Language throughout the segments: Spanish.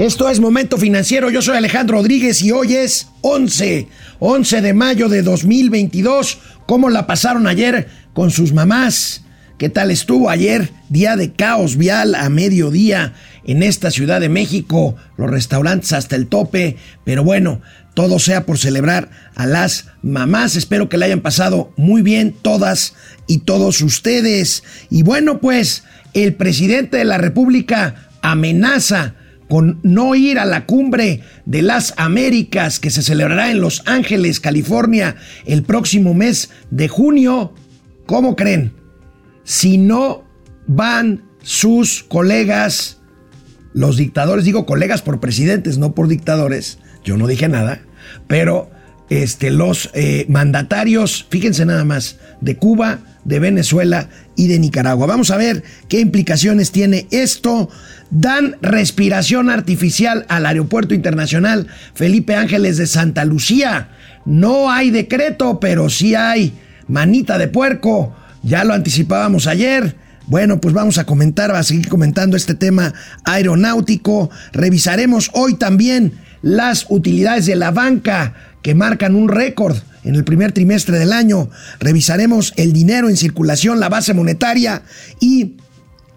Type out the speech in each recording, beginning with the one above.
Esto es Momento Financiero, yo soy Alejandro Rodríguez y hoy es 11, 11 de mayo de 2022. ¿Cómo la pasaron ayer con sus mamás? ¿Qué tal estuvo ayer? Día de caos vial a mediodía en esta Ciudad de México, los restaurantes hasta el tope, pero bueno, todo sea por celebrar a las mamás. Espero que la hayan pasado muy bien todas y todos ustedes. Y bueno, pues el presidente de la República amenaza con no ir a la cumbre de las Américas que se celebrará en Los Ángeles, California, el próximo mes de junio. ¿Cómo creen? Si no van sus colegas, los dictadores, digo colegas por presidentes, no por dictadores, yo no dije nada, pero este, los eh, mandatarios, fíjense nada más, de Cuba, de Venezuela y de Nicaragua. Vamos a ver qué implicaciones tiene esto. Dan respiración artificial al Aeropuerto Internacional Felipe Ángeles de Santa Lucía. No hay decreto, pero sí hay manita de puerco. Ya lo anticipábamos ayer. Bueno, pues vamos a comentar, a seguir comentando este tema aeronáutico. Revisaremos hoy también las utilidades de la banca que marcan un récord en el primer trimestre del año. Revisaremos el dinero en circulación, la base monetaria y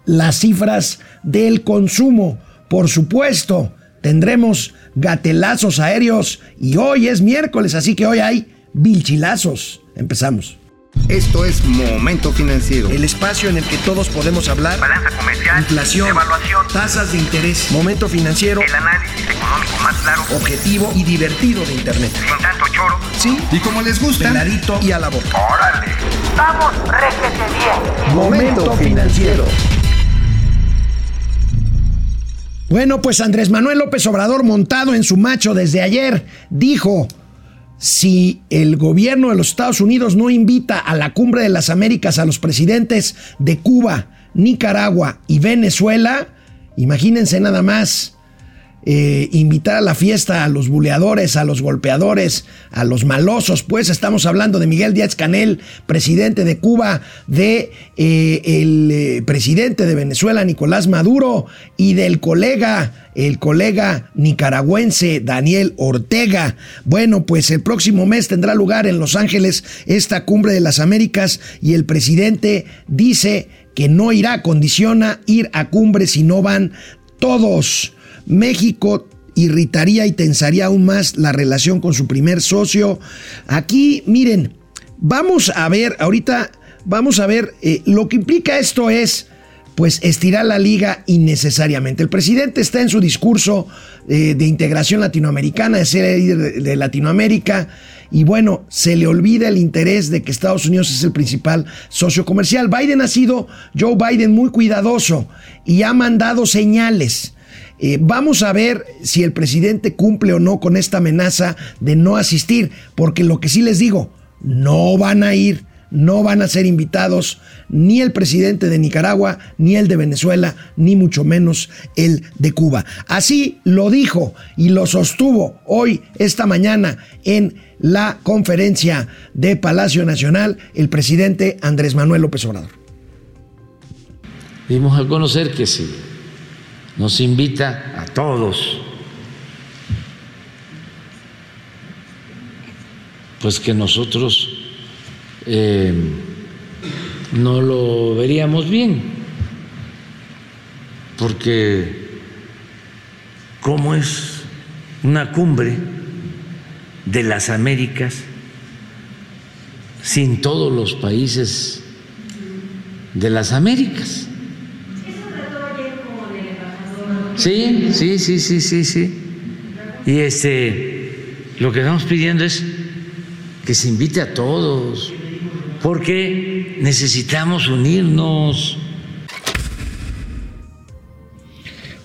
las cifras del consumo. Por supuesto, tendremos gatelazos aéreos y hoy es miércoles, así que hoy hay vilchilazos. Empezamos. Esto es Momento Financiero. El espacio en el que todos podemos hablar. Balanza comercial. Inflación. Evaluación. Tasas de interés. Momento Financiero. El análisis económico más claro. Objetivo y divertido de Internet. Sin tanto choro. Sí. Y como les gusta, Peladito y a la boca. ¡Órale! ¡Vamos, réjete bien! Momento Financiero. Bueno, pues Andrés Manuel López Obrador, montado en su macho desde ayer, dijo, si el gobierno de los Estados Unidos no invita a la cumbre de las Américas a los presidentes de Cuba, Nicaragua y Venezuela, imagínense nada más. Eh, invitar a la fiesta a los buleadores, a los golpeadores, a los malosos, pues estamos hablando de Miguel Díaz Canel, presidente de Cuba, de eh, el eh, presidente de Venezuela, Nicolás Maduro, y del colega, el colega nicaragüense Daniel Ortega. Bueno, pues el próximo mes tendrá lugar en Los Ángeles esta cumbre de las Américas y el presidente dice que no irá, condiciona ir a cumbre si no van todos. México irritaría y tensaría aún más la relación con su primer socio. Aquí, miren, vamos a ver, ahorita vamos a ver, eh, lo que implica esto es, pues, estirar la liga innecesariamente. El presidente está en su discurso eh, de integración latinoamericana, de ser líder de, de Latinoamérica, y bueno, se le olvida el interés de que Estados Unidos es el principal socio comercial. Biden ha sido, Joe Biden, muy cuidadoso y ha mandado señales. Eh, vamos a ver si el presidente cumple o no con esta amenaza de no asistir, porque lo que sí les digo, no van a ir, no van a ser invitados ni el presidente de Nicaragua, ni el de Venezuela, ni mucho menos el de Cuba. Así lo dijo y lo sostuvo hoy, esta mañana, en la conferencia de Palacio Nacional, el presidente Andrés Manuel López Obrador. Dimos a conocer que sí nos invita a todos, pues que nosotros eh, no lo veríamos bien, porque como es una cumbre de las Américas sin todos los países de las Américas. Sí, sí, sí, sí, sí, sí. Y este, lo que estamos pidiendo es que se invite a todos, porque necesitamos unirnos.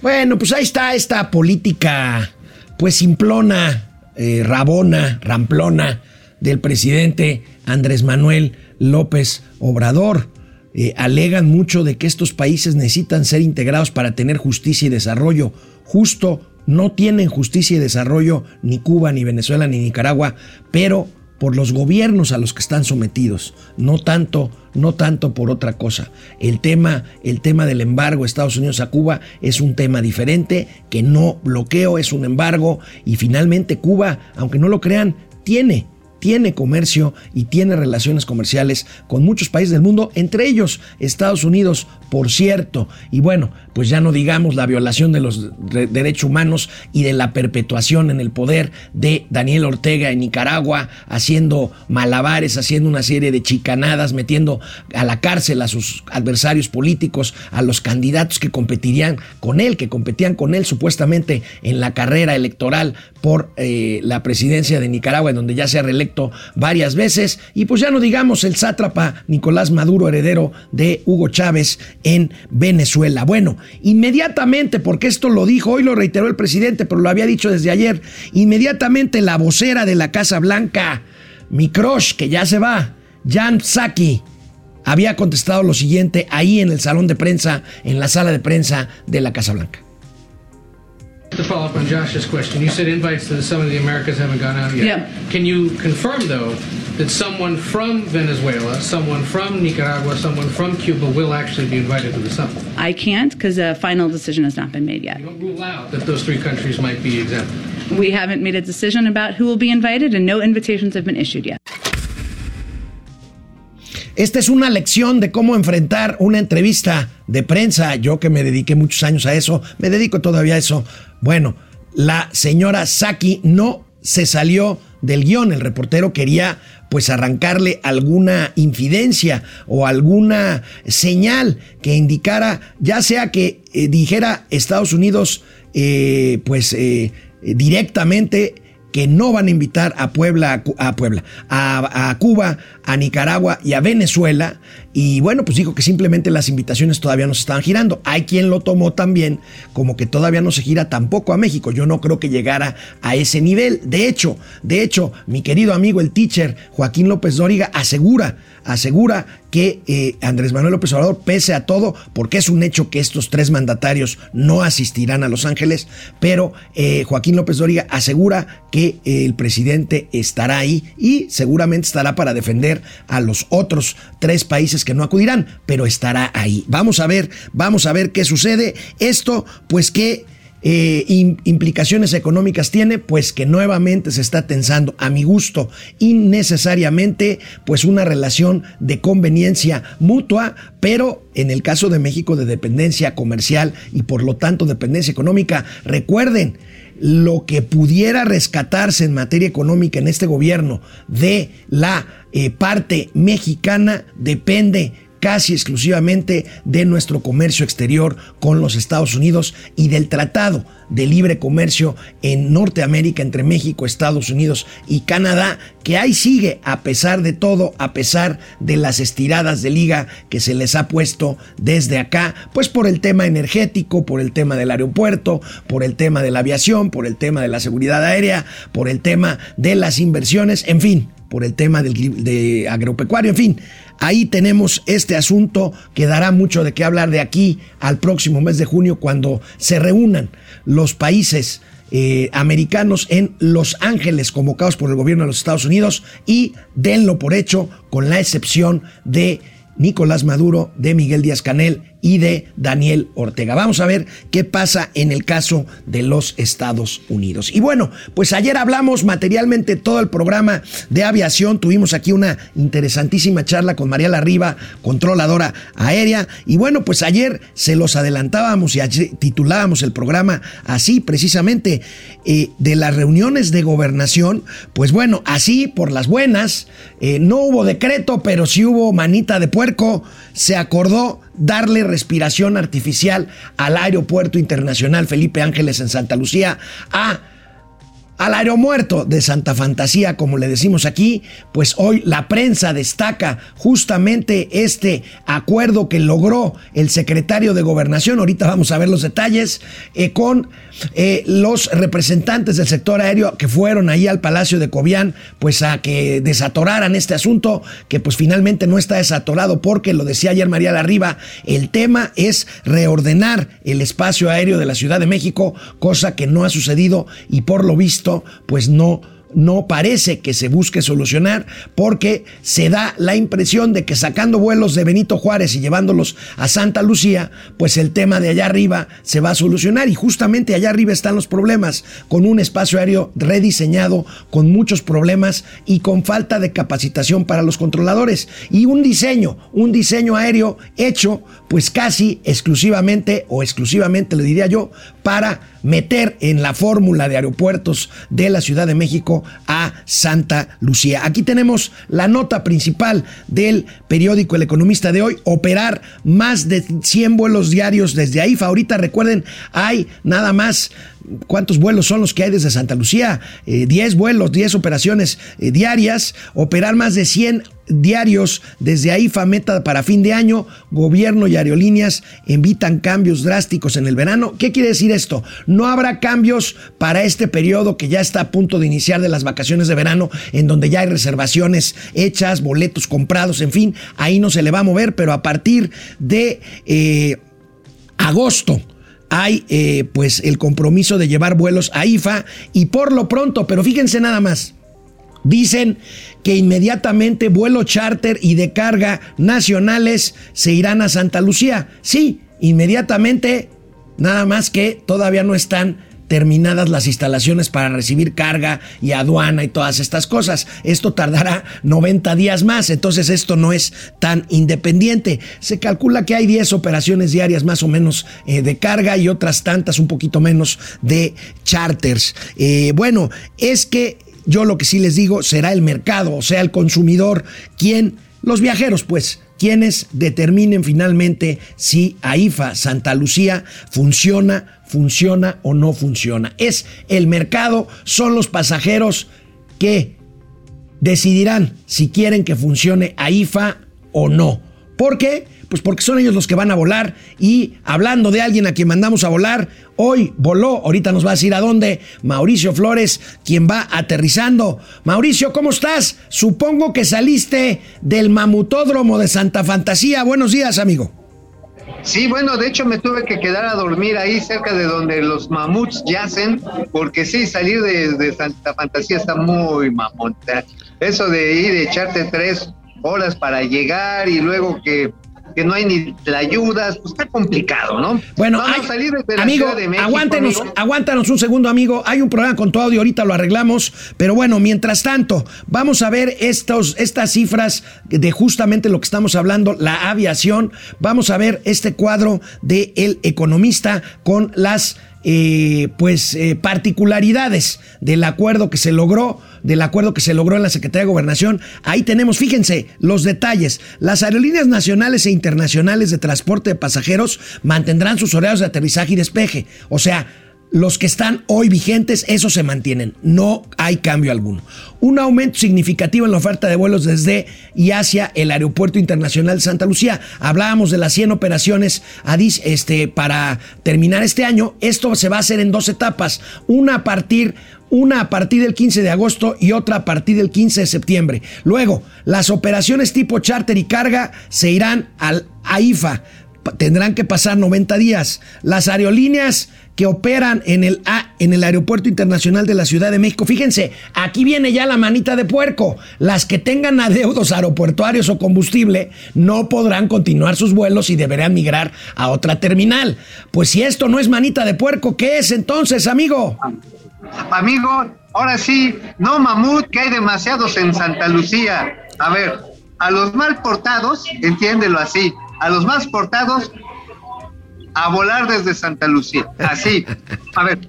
Bueno, pues ahí está esta política, pues simplona, eh, rabona, ramplona del presidente Andrés Manuel López Obrador. Eh, alegan mucho de que estos países necesitan ser integrados para tener justicia y desarrollo. Justo no tienen justicia y desarrollo ni Cuba, ni Venezuela, ni Nicaragua, pero por los gobiernos a los que están sometidos, no tanto, no tanto por otra cosa. El tema, el tema del embargo Estados Unidos a Cuba es un tema diferente, que no bloqueo, es un embargo y finalmente Cuba, aunque no lo crean, tiene tiene comercio y tiene relaciones comerciales con muchos países del mundo, entre ellos Estados Unidos, por cierto. Y bueno, pues ya no digamos la violación de los derechos humanos y de la perpetuación en el poder de Daniel Ortega en Nicaragua, haciendo malabares, haciendo una serie de chicanadas, metiendo a la cárcel a sus adversarios políticos, a los candidatos que competirían con él, que competían con él supuestamente en la carrera electoral por eh, la presidencia de Nicaragua, en donde ya se ha varias veces, y pues ya no digamos el sátrapa Nicolás Maduro, heredero de Hugo Chávez en Venezuela. Bueno, inmediatamente, porque esto lo dijo, hoy lo reiteró el presidente, pero lo había dicho desde ayer, inmediatamente la vocera de la Casa Blanca, mi crush, que ya se va, Jan Psaki, había contestado lo siguiente ahí en el salón de prensa, en la sala de prensa de la Casa Blanca. To follow up on Josh's question, you said invites to the Summit of the Americas haven't gone out yet. Yeah. Can you confirm, though, that someone from Venezuela, someone from Nicaragua, someone from Cuba will actually be invited to the summit? I can't because a final decision has not been made yet. You don't rule out that those three countries might be exempt. We haven't made a decision about who will be invited, and no invitations have been issued yet. Esta es una lección de cómo enfrentar una entrevista de prensa. Yo que me dediqué muchos años a eso, me dedico todavía a eso. Bueno, la señora Saki no se salió del guion. El reportero quería pues arrancarle alguna infidencia o alguna señal que indicara, ya sea que eh, dijera Estados Unidos eh, pues eh, directamente que no van a invitar a Puebla, a Puebla, a, Cuba, a Nicaragua y a Venezuela. Y bueno, pues dijo que simplemente las invitaciones todavía no se estaban girando. Hay quien lo tomó también como que todavía no se gira tampoco a México. Yo no creo que llegara a ese nivel. De hecho, de hecho, mi querido amigo el teacher Joaquín López Dóriga asegura, asegura que eh, Andrés Manuel López Obrador, pese a todo, porque es un hecho que estos tres mandatarios no asistirán a Los Ángeles, pero eh, Joaquín López Dóriga asegura que eh, el presidente estará ahí y seguramente estará para defender a los otros tres países que no acudirán, pero estará ahí. Vamos a ver, vamos a ver qué sucede. Esto, pues que eh, implicaciones económicas tiene? Pues que nuevamente se está tensando, a mi gusto, innecesariamente, pues una relación de conveniencia mutua, pero en el caso de México de dependencia comercial y por lo tanto dependencia económica, recuerden, lo que pudiera rescatarse en materia económica en este gobierno de la eh, parte mexicana depende casi exclusivamente de nuestro comercio exterior con los Estados Unidos y del Tratado de Libre Comercio en Norteamérica entre México, Estados Unidos y Canadá, que ahí sigue a pesar de todo, a pesar de las estiradas de liga que se les ha puesto desde acá, pues por el tema energético, por el tema del aeropuerto, por el tema de la aviación, por el tema de la seguridad aérea, por el tema de las inversiones, en fin, por el tema del de agropecuario, en fin, ahí tenemos este asunto que dará mucho de qué hablar de aquí al próximo mes de junio cuando se reúnan los países eh, americanos en Los Ángeles convocados por el gobierno de los Estados Unidos y denlo por hecho con la excepción de Nicolás Maduro, de Miguel Díaz Canel y de Daniel Ortega. Vamos a ver qué pasa en el caso de los Estados Unidos. Y bueno, pues ayer hablamos materialmente todo el programa de aviación. Tuvimos aquí una interesantísima charla con María Larriba, controladora aérea. Y bueno, pues ayer se los adelantábamos y titulábamos el programa así precisamente eh, de las reuniones de gobernación. Pues bueno, así por las buenas, eh, no hubo decreto, pero sí hubo manita de puerco. Se acordó darle respiración artificial al Aeropuerto Internacional Felipe Ángeles en Santa Lucía, a al aeromuerto de Santa Fantasía, como le decimos aquí, pues hoy la prensa destaca justamente este acuerdo que logró el secretario de Gobernación, ahorita vamos a ver los detalles, eh, con eh, los representantes del sector aéreo que fueron ahí al Palacio de Cobián, pues a que desatoraran este asunto, que pues finalmente no está desatorado porque, lo decía ayer María Larriba, el tema es reordenar el espacio aéreo de la Ciudad de México, cosa que no ha sucedido y por lo visto pues no no parece que se busque solucionar porque se da la impresión de que sacando vuelos de Benito Juárez y llevándolos a Santa Lucía, pues el tema de allá arriba se va a solucionar. Y justamente allá arriba están los problemas, con un espacio aéreo rediseñado, con muchos problemas y con falta de capacitación para los controladores. Y un diseño, un diseño aéreo hecho pues casi exclusivamente o exclusivamente le diría yo para meter en la fórmula de aeropuertos de la Ciudad de México a Santa Lucía. Aquí tenemos la nota principal del periódico El Economista de hoy, operar más de 100 vuelos diarios desde AIFA. Ahorita recuerden, hay nada más ¿Cuántos vuelos son los que hay desde Santa Lucía? 10 vuelos, 10 operaciones eh, diarias, operar más de 100 diarios desde AIFA meta para fin de año, gobierno y aerolíneas invitan cambios drásticos en el verano. ¿Qué quiere decir esto? No habrá cambios para este periodo que ya está a punto de iniciar de las vacaciones de verano, en donde ya hay reservaciones hechas, boletos comprados, en fin, ahí no se le va a mover, pero a partir de eh, agosto hay eh, pues el compromiso de llevar vuelos a IFA y por lo pronto, pero fíjense nada más, dicen que inmediatamente vuelos charter y de carga nacionales se irán a Santa Lucía. Sí, inmediatamente, nada más que todavía no están terminadas las instalaciones para recibir carga y aduana y todas estas cosas. Esto tardará 90 días más, entonces esto no es tan independiente. Se calcula que hay 10 operaciones diarias más o menos eh, de carga y otras tantas un poquito menos de charters. Eh, bueno, es que yo lo que sí les digo será el mercado, o sea, el consumidor, quien, los viajeros pues, quienes determinen finalmente si AIFA Santa Lucía funciona, funciona o no funciona. Es el mercado, son los pasajeros que decidirán si quieren que funcione AIFA o no. ¿Por qué? Pues porque son ellos los que van a volar y hablando de alguien a quien mandamos a volar, hoy voló, ahorita nos va a decir a dónde, Mauricio Flores, quien va aterrizando. Mauricio, ¿cómo estás? Supongo que saliste del mamutódromo de Santa Fantasía. Buenos días, amigo. Sí, bueno, de hecho me tuve que quedar a dormir ahí cerca de donde los mamuts yacen, porque sí, salir de, Santa Fantasía está muy mamón. Eso de ir, de echarte tres horas para llegar y luego que que no hay ni la ayudas, pues está complicado, ¿no? Bueno, Vamos a salir de la amigo, Ciudad de México, aguántanos un segundo, amigo. Hay un problema con tu audio, ahorita lo arreglamos. Pero bueno, mientras tanto, vamos a ver estos, estas cifras de justamente lo que estamos hablando, la aviación. Vamos a ver este cuadro de El Economista con las eh, pues eh, particularidades del acuerdo que se logró, del acuerdo que se logró en la Secretaría de Gobernación. Ahí tenemos, fíjense, los detalles. Las aerolíneas nacionales e internacionales de transporte de pasajeros mantendrán sus horarios de aterrizaje y despeje. O sea, los que están hoy vigentes, esos se mantienen. No hay cambio alguno. Un aumento significativo en la oferta de vuelos desde y hacia el Aeropuerto Internacional de Santa Lucía. Hablábamos de las 100 operaciones este, para terminar este año. Esto se va a hacer en dos etapas. Una a partir una a partir del 15 de agosto y otra a partir del 15 de septiembre. Luego, las operaciones tipo charter y carga se irán al AIFA. Tendrán que pasar 90 días. Las aerolíneas que operan en el, en el Aeropuerto Internacional de la Ciudad de México. Fíjense, aquí viene ya la manita de puerco. Las que tengan adeudos aeropuertuarios o combustible no podrán continuar sus vuelos y deberán migrar a otra terminal. Pues si esto no es manita de puerco, ¿qué es entonces, amigo? Amigo, ahora sí, no mamut, que hay demasiados en Santa Lucía. A ver, a los mal portados, entiéndelo así, a los más portados a volar desde Santa Lucía. Así. A ver,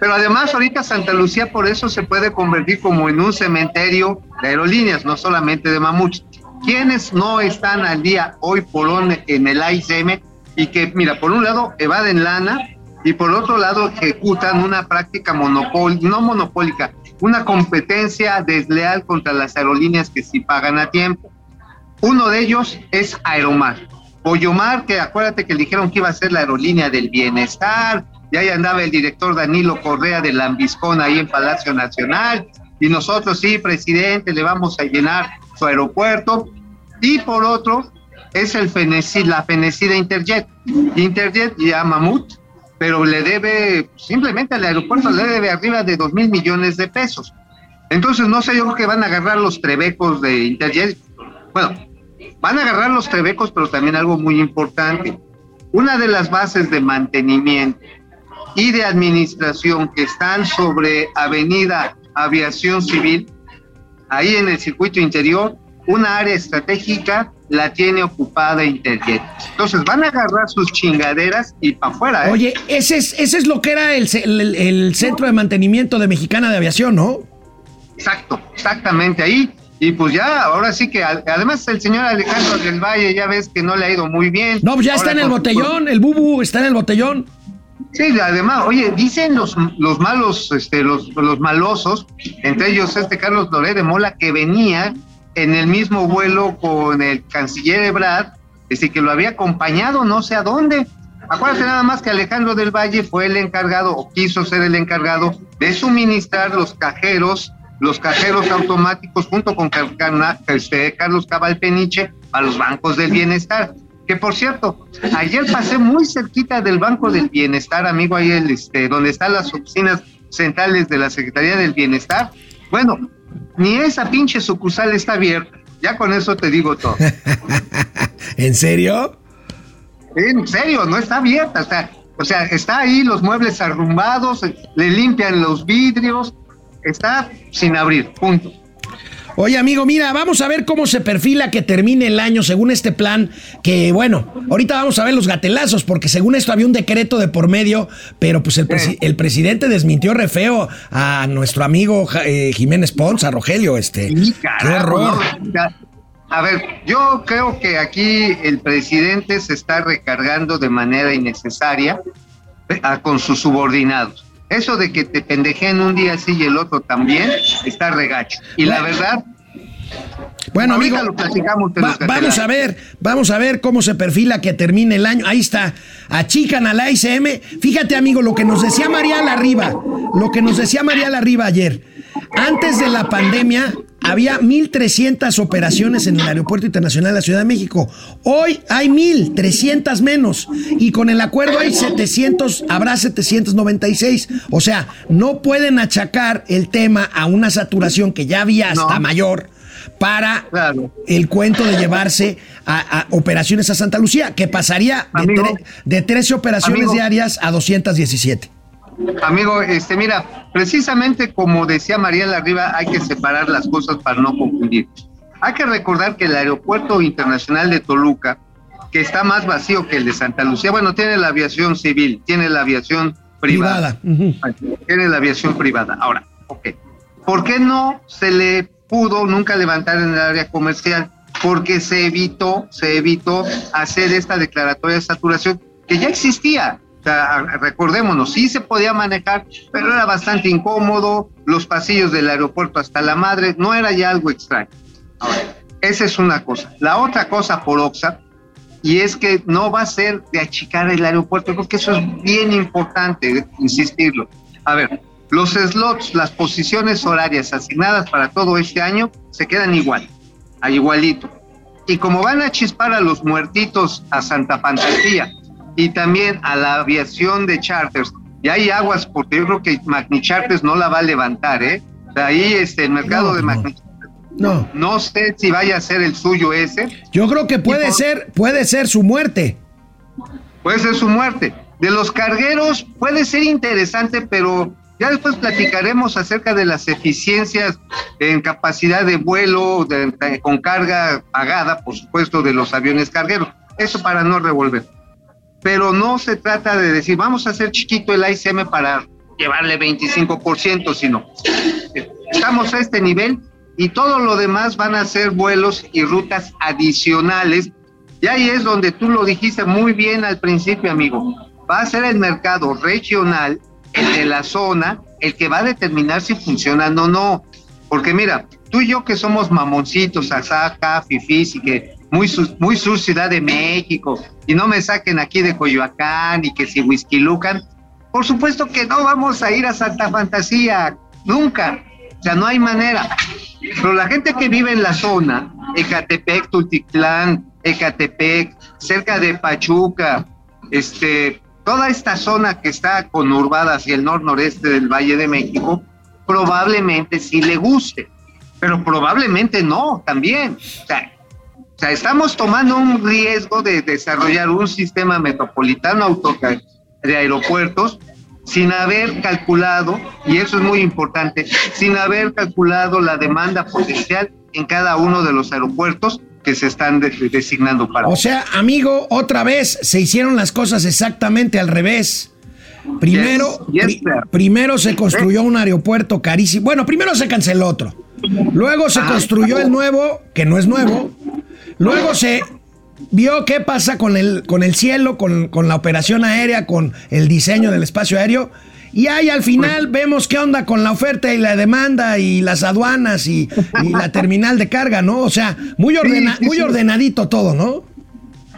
pero además ahorita Santa Lucía por eso se puede convertir como en un cementerio de aerolíneas, no solamente de mamuts. ¿Quiénes no están al día hoy por hoy en el AICM y que, mira, por un lado evaden lana y por otro lado ejecutan una práctica monopol no monopólica, una competencia desleal contra las aerolíneas que sí pagan a tiempo? Uno de ellos es Aeromar. Oyomar, que acuérdate que dijeron que iba a ser la aerolínea del bienestar, y ahí andaba el director Danilo Correa de Lambiscón ahí en Palacio Nacional, y nosotros sí, presidente, le vamos a llenar su aeropuerto, y por otro es el la Fenecida Interjet. Interjet ya Mamut, pero le debe, simplemente al aeropuerto le debe arriba de dos mil millones de pesos. Entonces, no sé, yo creo que van a agarrar los trebecos de Interjet. Bueno, van a agarrar los trebecos, pero también algo muy importante. Una de las bases de mantenimiento y de administración que están sobre Avenida Aviación Civil, ahí en el circuito interior, una área estratégica la tiene ocupada Interjet. Entonces van a agarrar sus chingaderas y para afuera. ¿eh? Oye, ese es, ese es lo que era el, el- el centro de mantenimiento de Mexicana de Aviación, ¿no? Exacto, exactamente ahí. Y pues ya, ahora sí que además el señor Alejandro del Valle ya ves que no le ha ido muy bien. No, pues ya está en el botellón, el bubu está en el botellón. Sí, además, oye, dicen los, los malos, este, los, los malosos, entre ellos este Carlos Loré de Mola, que venía en el mismo vuelo con el canciller Ebrard, es decir, que lo había acompañado no sé a dónde. Acuérdate nada más que Alejandro del Valle fue el encargado, o quiso ser el encargado, de suministrar los cajeros, los cajeros automáticos junto con este, Carlos Cabal Peniche a los bancos del bienestar. Que por cierto, ayer pasé muy cerquita del Banco del Bienestar, amigo, ahí el, este, donde están las oficinas centrales de la Secretaría del Bienestar. Bueno, ni esa pinche sucursal está abierta. Ya con eso te digo todo. ¿En serio? En serio, no está abierta. O sea, o sea, está ahí los muebles arrumbados, le limpian los vidrios, está sin abrir, punto. Oye, amigo, mira, vamos a ver cómo se perfila que termine el año según este plan. Que bueno, ahorita vamos a ver los gatelazos, porque según esto había un decreto de por medio, pero pues el, presi- el presidente desmintió re feo a nuestro amigo eh, Jiménez Pons, a Rogelio. Este, Sí, qué horror. A ver, yo creo que aquí el presidente se está recargando de manera innecesaria eh, con sus subordinados. Eso de que te pendejen un día así y el otro también está regacho. Y la verdad, Bueno, ahorita amigo, lo platicamos va- vamos a ver, vamos a ver cómo se perfila que termine el año. Ahí está, achican a la ICM. Fíjate, amigo, lo que nos decía María Larriba, lo que nos decía María Larriba ayer. Antes de la pandemia había 1.300 operaciones en el Aeropuerto Internacional de la Ciudad de México. Hoy hay 1.300 menos y con el acuerdo hay 700, habrá 796. O sea, no pueden achacar el tema a una saturación que ya había hasta No. mayor para Claro. el cuento de llevarse a, a operaciones a Santa Lucía, que pasaría de, Amigo. de 13 operaciones Amigo. diarias a 217. Amigo, este, mira, precisamente como decía María Larriba, hay que separar las cosas para no confundir. Hay que recordar que el Aeropuerto Internacional de Toluca, que está más vacío que el de Santa Lucía, bueno, tiene la aviación civil, tiene la aviación privada. Tiene la aviación privada. Ahora, ok. ¿Por qué no se le pudo nunca levantar en el área comercial? Porque se evitó, se evitó hacer esta declaratoria de saturación que ya existía. Recordémonos, sí se podía manejar, pero era bastante incómodo, los pasillos del aeropuerto hasta la madre, no era ya algo extraño. Ahora, esa es una cosa. La otra cosa por Oxa, y es que no va a ser de achicar el aeropuerto, porque eso es bien importante, insistirlo. A ver, los slots, las posiciones horarias asignadas para todo este año se quedan igual, a igualito. Y como van a chispar a los muertitos a Santa Fantasía y también a la aviación de charters, y hay aguas porque yo creo que Magni Charters no la va a levantar, ¿eh? De ahí este, el mercado No, de. Magni No, no sé si vaya a ser el suyo ese, yo creo que puede por- ser, puede ser su muerte. puede ser su muerte. De los cargueros puede ser interesante, pero ya después platicaremos acerca de las eficiencias en capacidad de vuelo de- de- con carga pagada, por supuesto, de los aviones cargueros. Eso para no revolver. Pero no se trata de decir, vamos a hacer chiquito el ICM para llevarle 25%, sino estamos a este nivel y todo lo demás van a ser vuelos y rutas adicionales. Y ahí es donde tú lo dijiste muy bien al principio, amigo. Va a ser el mercado regional, el de la zona, el que va a determinar si funcionan o no. Porque mira, tú y yo que somos mamoncitos, asaca, fifís y que muy su, muy Ciudad de México y no me saquen aquí de Coyoacán y que si Whisky Lucan, por supuesto que no vamos a ir a Santa Fantasía, nunca. O sea, no hay manera. Pero la gente que vive en la zona, Ecatepec, Tultitlán, Ecatepec, cerca de Pachuca, este, toda esta zona que está conurbada hacia el nor-noreste del Valle de México, probablemente sí le guste, pero probablemente no también. O sea, o sea, estamos tomando un riesgo de desarrollar un sistema metropolitano de aeropuertos sin haber calculado, y eso es muy importante, sin haber calculado la demanda potencial en cada uno de los aeropuertos que se están de- designando para. O sea, amigo, otra vez se hicieron las cosas exactamente al revés. Primero, Yes, yes, pri- sir. primero se construyó un aeropuerto carísimo. Bueno, primero se canceló otro. Luego se Ah. construyó el nuevo, que no es nuevo. Luego se vio qué pasa con el, con el cielo, con, con la operación aérea, con el diseño del espacio aéreo. Y ahí al final vemos qué onda con la oferta y la demanda y las aduanas y, y la terminal de carga, ¿no? O sea, muy, ordena- muy ordenadito todo, ¿no?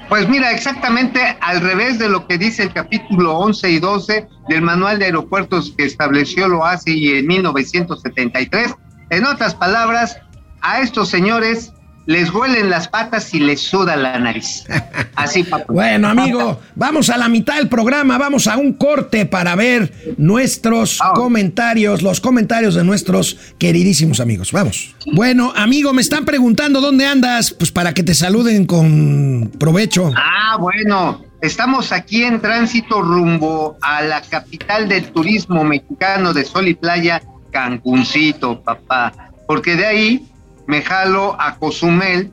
Pues mira, exactamente al revés de lo que dice el capítulo 11 y 12 del Manual de Aeropuertos que estableció lo hace en 1973. En otras palabras, a estos señores les huelen las patas y les suda la nariz. Así, papá. Bueno, amigo, vamos a la mitad del programa, vamos a un corte para ver nuestros comentarios, los comentarios de nuestros queridísimos amigos. Vamos. Bueno, amigo, me están preguntando dónde andas, pues para que te saluden con provecho. Ah, bueno, estamos aquí en tránsito rumbo a la capital del turismo mexicano de Sol y Playa, Cancuncito, papá. Porque de ahí me jalo a Cozumel,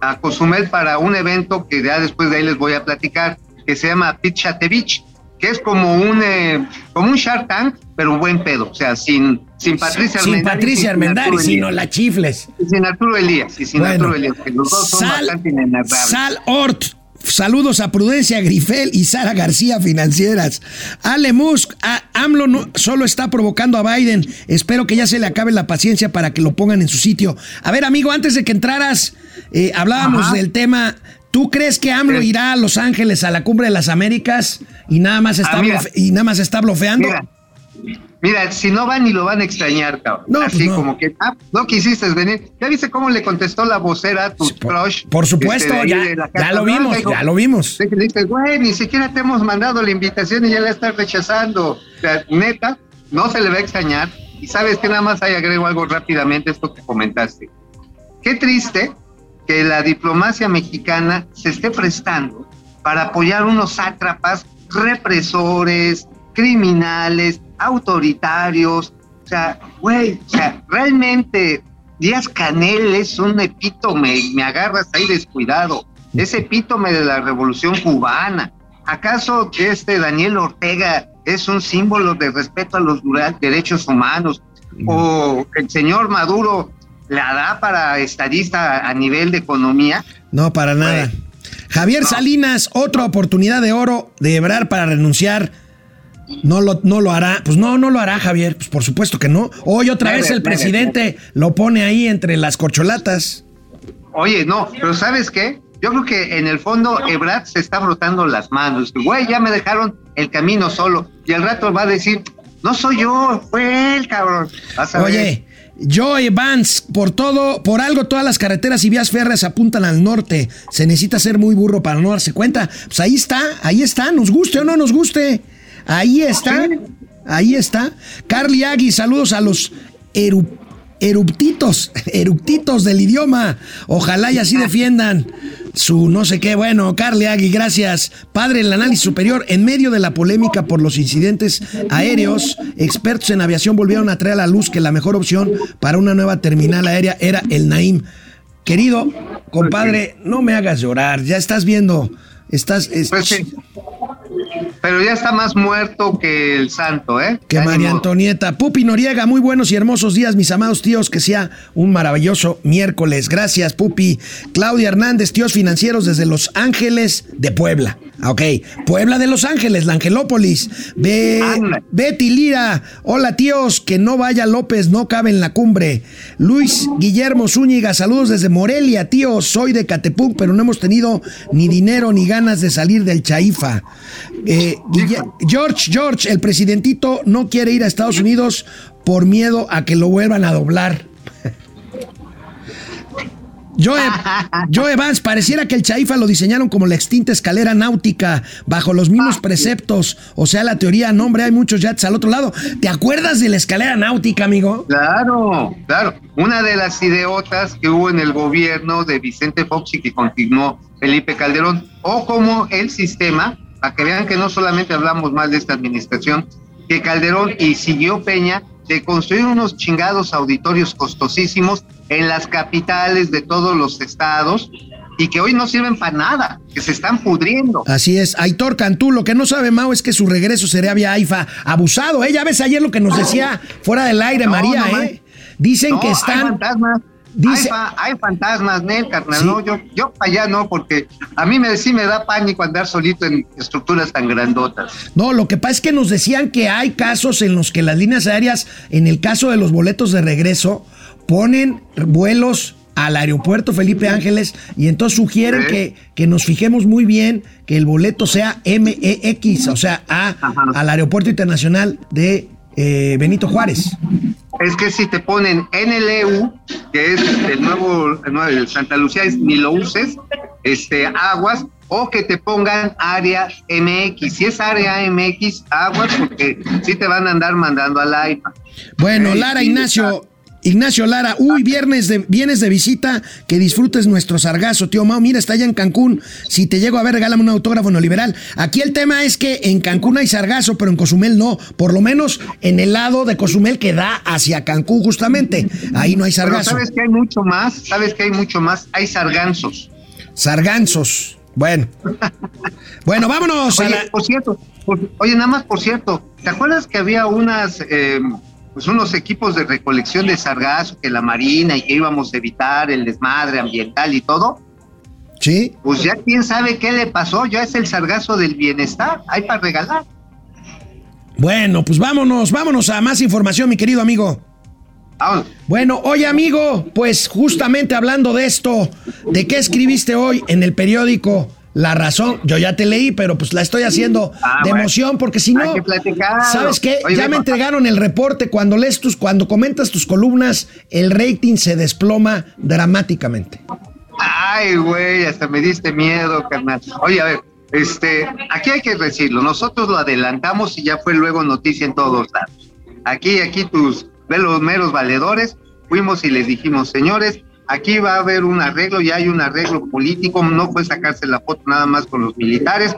a Cozumel para un evento que ya después de ahí les voy a platicar, que se llama Pitchate Beach, que es como un eh, como un Shark Tank, pero buen pedo, o sea, sin, sin Patricia sin y Patricia Armendariz, Arturo sino la chifles. Y sin Arturo Elías, y sin Bueno, Arturo Elías, que los dos son Sal, bastante inenarrables. Sal Ort. Saludos a Prudencia Grifel y Sara García Financieras. Ale Musk, a- AMLO no, solo está provocando a Biden. Espero que ya se le acabe la paciencia para que lo pongan en su sitio. A ver, amigo, antes de que entraras, eh, hablábamos Ajá. del tema. ¿Tú crees que AMLO irá a Los Ángeles a la cumbre de las Américas y nada más está, Ah, y nada más está blofeando? Mira, mira, si no van ni lo van a extrañar, cabrón. No, Así pues no. como que, ah, no quisiste venir. ¿Ya viste cómo le contestó la vocera a tu Por, crush? por supuesto, Este, de ahí ya, ya lo vimos, Dijo, ya lo vimos. le dices, güey, ni siquiera te hemos mandado la invitación y ya la estás rechazando. O sea, neta, no se le va a extrañar. Y sabes que nada más ahí agrego algo rápidamente, esto que comentaste. Qué triste que la diplomacia mexicana se esté prestando para apoyar unos sátrapas represores, criminales, autoritarios. O sea, güey, o sea, realmente Díaz Canel es un epítome, me agarras ahí descuidado, es epítome de la revolución cubana. ¿Acaso este Daniel Ortega es un símbolo de respeto a los derechos humanos? ¿O el señor Maduro la da para estadista a nivel de economía? No, para nada. Javier No. Salinas, otra oportunidad de oro de Ebrar para renunciar. No lo, no lo hará. Pues no, no lo hará, Javier. Pues por supuesto que no. Hoy otra vez el presidente lo pone ahí entre las corcholatas. Oye, no, pero ¿sabes qué? Yo creo que en el fondo Ebrard se está frotando las manos. Güey, ya me dejaron el camino solo. Y al rato va a decir, no soy yo, fue él, cabrón. Vas a ver. Oye, Joe Vance, por todo, por algo todas las carreteras y vías férreas apuntan al norte. Se necesita ser muy burro para no darse cuenta. Pues ahí está, ahí está, nos guste o no nos guste. Ahí está, ahí está. Carly Agui, saludos a los eru- eruptitos, eruptitos del idioma. Ojalá y así defiendan su no sé qué. Bueno, Carly Agui, gracias. Padre, el análisis superior. En medio de la polémica por los incidentes aéreos, expertos en aviación volvieron a traer a la luz que la mejor opción para una nueva terminal aérea era el Naim. Querido compadre, no me hagas llorar. Ya estás viendo. Estás. es- Pues sí. Pero ya está más muerto que el santo, ¿eh? Que María. Antonieta. Pupi Noriega, muy buenos y hermosos días, mis amados tíos. Que sea un maravilloso miércoles. Gracias, Pupi. Claudia Hernández, tíos financieros desde Los Ángeles de Puebla. Ah, Ok, Puebla de Los Ángeles, la Angelópolis. Be- Anda. Betty Lira, hola tíos, que no vaya López, no cabe en la cumbre. Luis Guillermo Zúñiga, saludos desde Morelia, tíos, soy de Catepunk, pero no hemos tenido ni dinero ni ganas de salir del Chaifa. Eh, George, George, el presidentito no quiere ir a Estados Unidos por miedo a que lo vuelvan a doblar. Joe, Joe Vance, pareciera que el Chaifa lo diseñaron como la extinta escalera náutica, bajo los mismos preceptos. O sea, la teoría, no, hombre, hay muchos yates al otro lado. ¿Te acuerdas de la escalera náutica, amigo? Claro, claro. Una de las ideotas que hubo en el gobierno de Vicente Fox y que continuó Felipe Calderón, o como el sistema, para que vean que no solamente hablamos mal de esta administración, que Calderón y siguió Peña de construir unos chingados auditorios costosísimos en las capitales de todos los estados y que hoy no sirven para nada, que se están pudriendo. Así es. Aitor Cantú, lo que no sabe Mao es que su regreso sería vía AIFA abusado, ¿eh? Ya ves ayer lo que nos decía fuera del aire No, María, no, ¿eh? Dicen No, que Hay están... fantasmas. Dice- Hay, fa- hay fantasmas, Nel, carnal. Sí. No, yo, yo para allá no, porque a mí me, sí me da pánico andar solito en estructuras tan grandotas. No, lo que pasa es que nos decían que hay casos en los que las líneas aéreas, en el caso de los boletos de regreso, ponen vuelos al aeropuerto Felipe Ángeles y entonces sugieren que, que nos fijemos muy bien que el boleto sea MEX, o sea, a, al aeropuerto internacional de eh, Benito Juárez. Es que si te ponen NLU, que es el nuevo, el nuevo el Santa Lucía, es ni lo uses, este, aguas, o que te pongan área MX. Si es área MX, aguas, porque sí te van a andar mandando al AIFA. Bueno, Lara Ignacio. Ignacio Lara, uy, viernes de, vienes de visita, que disfrutes nuestro sargazo, tío Mao. Mira, está allá en Cancún. Si te llego a ver, regálame un autógrafo neoliberal. Aquí el tema es que en Cancún hay sargazo, pero en Cozumel no. Por lo menos en el lado de Cozumel que da hacia Cancún, justamente. Ahí no hay Pero sargazo. sabes que hay mucho más, sabes que hay mucho más, hay sarganzos. Sarganzos. Bueno. Bueno, vámonos a Oye, la. por cierto, por- oye, nada más por cierto, ¿te acuerdas que había unas, eh, pues unos equipos de recolección de sargazo, que la marina y que íbamos a evitar el desmadre ambiental y todo? Sí. Pues ya quién sabe qué le pasó, ya es el sargazo del bienestar, hay para regalar. Bueno, pues vámonos, vámonos a más información, mi querido amigo. Bueno, oye amigo, pues justamente hablando de esto, ¿de qué escribiste hoy en el periódico La Razón? Yo ya te leí, pero pues la estoy haciendo Ah, de bueno. emoción porque si no. ¿sabes qué? Oye, ya me entregaron el reporte cuando lees tus, cuando comentas tus columnas, el rating se desploma dramáticamente. Ay, güey, hasta me diste miedo, carnal. Oye, a ver, este, aquí hay que decirlo, nosotros lo adelantamos y ya fue luego noticia en todos lados. Aquí, aquí tus velos meros valedores, fuimos y les dijimos, señores, aquí va a haber un arreglo, ya hay un arreglo político, no fue sacarse la foto nada más con los militares,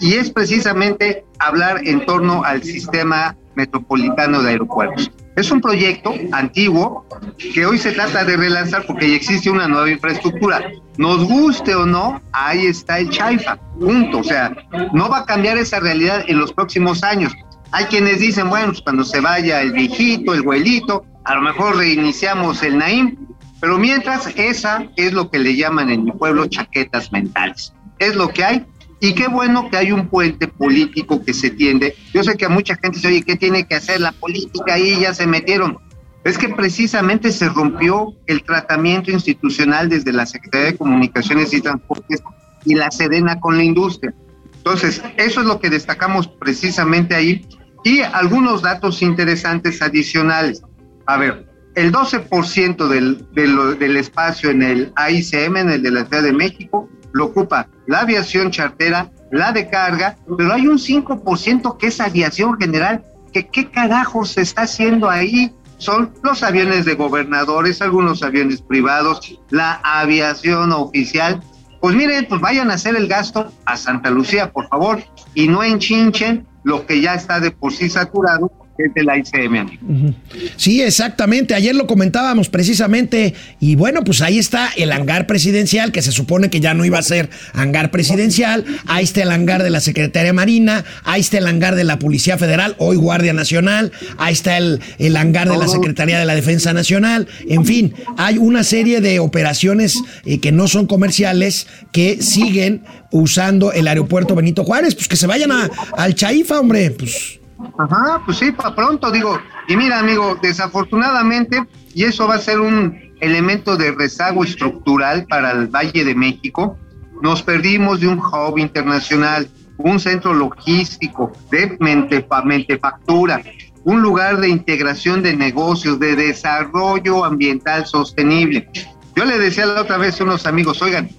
y es precisamente hablar en torno al sistema metropolitano de aeropuertos. Es un proyecto antiguo que hoy se trata de relanzar porque ya existe una nueva infraestructura. Nos guste o no, ahí está el Chaifa, punto. O sea, no va a cambiar esa realidad en los próximos años. Hay quienes dicen, bueno, pues cuando se vaya el viejito, el güelito, a lo mejor reiniciamos el Naim, pero mientras esa es lo que le llaman en mi pueblo chaquetas mentales. Es lo que hay y qué bueno que hay un puente político que se tiende. Yo sé que a mucha gente dice, oye, ¿qué tiene que hacer la política ahí? Ya se metieron. Es que precisamente se rompió el tratamiento institucional desde la Secretaría de Comunicaciones y Transportes y la Sedena con la industria. Entonces, eso es lo que destacamos precisamente ahí y algunos datos interesantes adicionales. A ver, el 12% del, del, espacio en el AICM, en el de la Ciudad de México, lo ocupa la aviación chartera, la de carga, pero hay un 5% que es aviación general, que qué carajo se está haciendo ahí. Son los aviones de gobernadores, algunos aviones privados, la aviación oficial. Pues miren, pues vayan a hacer el gasto a Santa Lucía, por favor, y no enchinchen lo que ya está de por sí saturado, es de la ICM, amigo. Sí, exactamente. Ayer lo comentábamos precisamente. Y bueno, pues ahí está el hangar presidencial, que se supone que ya no iba a ser hangar presidencial. Ahí está el hangar de la Secretaría Marina. Ahí está el hangar de la Policía Federal, hoy Guardia Nacional. Ahí está el, el hangar de la Secretaría de la Defensa Nacional. En fin, hay una serie de operaciones eh, que no son comerciales que siguen usando el aeropuerto Benito Juárez. Pues que se vayan a, al Chaifa, hombre. Pues. Ajá, pues sí, para pronto, digo. Y mira, amigo, desafortunadamente, y eso va a ser un elemento de rezago estructural para el Valle de México, nos perdimos de un hub internacional, un centro logístico de mentefactura, un lugar de integración de negocios, de desarrollo ambiental sostenible. Yo le decía la otra vez a unos amigos, oigan,